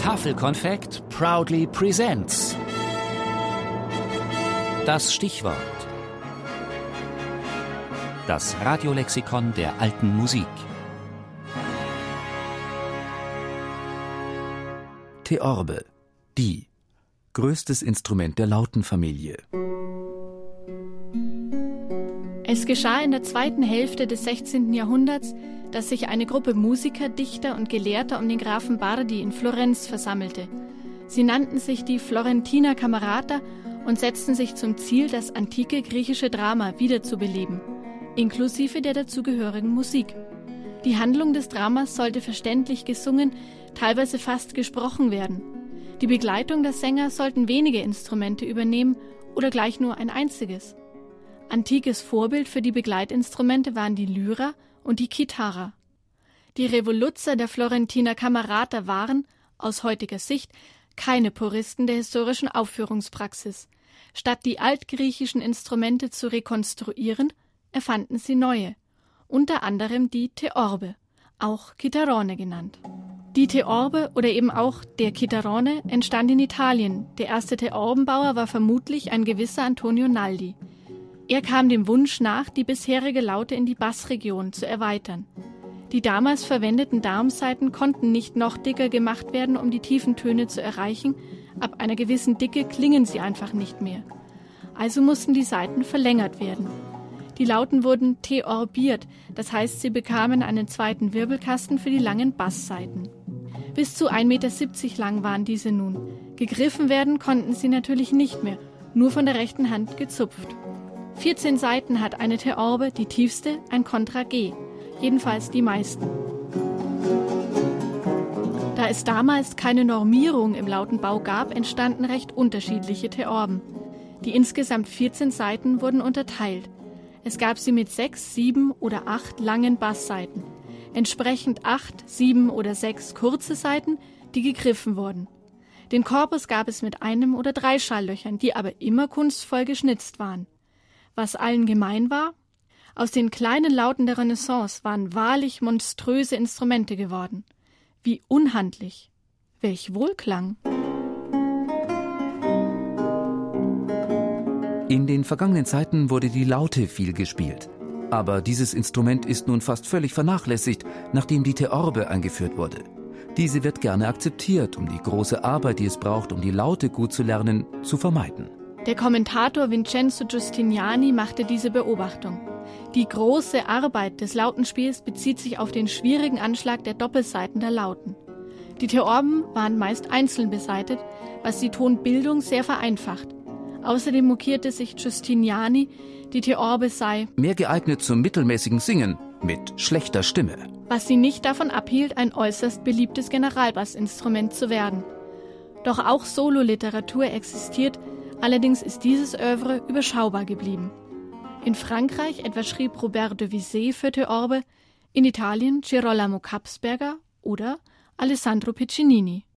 Tafelkonfekt proudly presents. Das Stichwort. Das Radiolexikon der alten Musik. Theorbe. Die. Größtes Instrument der Lautenfamilie. Es geschah in der zweiten Hälfte des 16. Jahrhunderts, dass sich eine Gruppe Musiker, Dichter und Gelehrter um den Grafen Bardi in Florenz versammelte. Sie nannten sich die Florentiner Kamerata und setzten sich zum Ziel, das antike griechische Drama wiederzubeleben, inklusive der dazugehörigen Musik. Die Handlung des Dramas sollte verständlich gesungen, teilweise fast gesprochen werden. Die Begleitung der Sänger sollten wenige Instrumente übernehmen oder gleich nur ein einziges. Antikes Vorbild für die Begleitinstrumente waren die Lyra und die Kitara. Die Revoluzzer der Florentiner Kamerata waren, aus heutiger Sicht, keine Puristen der historischen Aufführungspraxis. Statt die altgriechischen Instrumente zu rekonstruieren, erfanden sie neue, unter anderem die Theorbe, auch Chitarrone genannt. Die Theorbe oder eben auch der Chitarrone entstand in Italien. Der erste Theorbenbauer war vermutlich ein gewisser Antonio Naldi. Er kam dem Wunsch nach, die bisherige Laute in die Bassregion zu erweitern. Die damals verwendeten Darmsaiten konnten nicht noch dicker gemacht werden, um die tiefen Töne zu erreichen. Ab einer gewissen Dicke klingen sie einfach nicht mehr. Also mussten die Saiten verlängert werden. Die Lauten wurden theorbiert, das heißt, sie bekamen einen zweiten Wirbelkasten für die langen Basssaiten. Bis zu 1,70 Meter lang waren diese nun. Gegriffen werden konnten sie natürlich nicht mehr, nur von der rechten Hand gezupft. 14 Seiten hat eine Theorbe, die tiefste ein Kontra G, jedenfalls die meisten. Da es damals keine Normierung im Lautenbau gab, entstanden recht unterschiedliche Theorben. Die insgesamt 14 Seiten wurden unterteilt. Es gab sie mit sechs, sieben oder acht langen Bassseiten, entsprechend acht, sieben oder sechs kurze Seiten, die gegriffen wurden. Den Korpus gab es mit einem oder drei Schalllöchern, die aber immer kunstvoll geschnitzt waren. Was allen gemein war? Aus den kleinen Lauten der Renaissance waren wahrlich monströse Instrumente geworden. Wie unhandlich. Welch Wohlklang. In den vergangenen Zeiten wurde die Laute viel gespielt. Aber dieses Instrument ist nun fast völlig vernachlässigt, nachdem die Theorbe eingeführt wurde. Diese wird gerne akzeptiert, um die große Arbeit, die es braucht, um die Laute gut zu lernen, zu vermeiden. Der Kommentator Vincenzo Giustiniani machte diese Beobachtung. Die große Arbeit des Lautenspiels bezieht sich auf den schwierigen Anschlag der Doppelseiten der Lauten. Die Theorben waren meist einzeln beseitet, was die Tonbildung sehr vereinfacht. Außerdem mokierte sich Giustiniani, die Theorbe sei mehr geeignet zum mittelmäßigen Singen mit schlechter Stimme, was sie nicht davon abhielt, ein äußerst beliebtes Generalbassinstrument zu werden. Doch auch Sololiteratur existiert, Allerdings ist dieses Övre überschaubar geblieben. In Frankreich etwa schrieb Robert de Visé für Theorbe, in Italien Girolamo Kapsberger oder Alessandro Piccinini.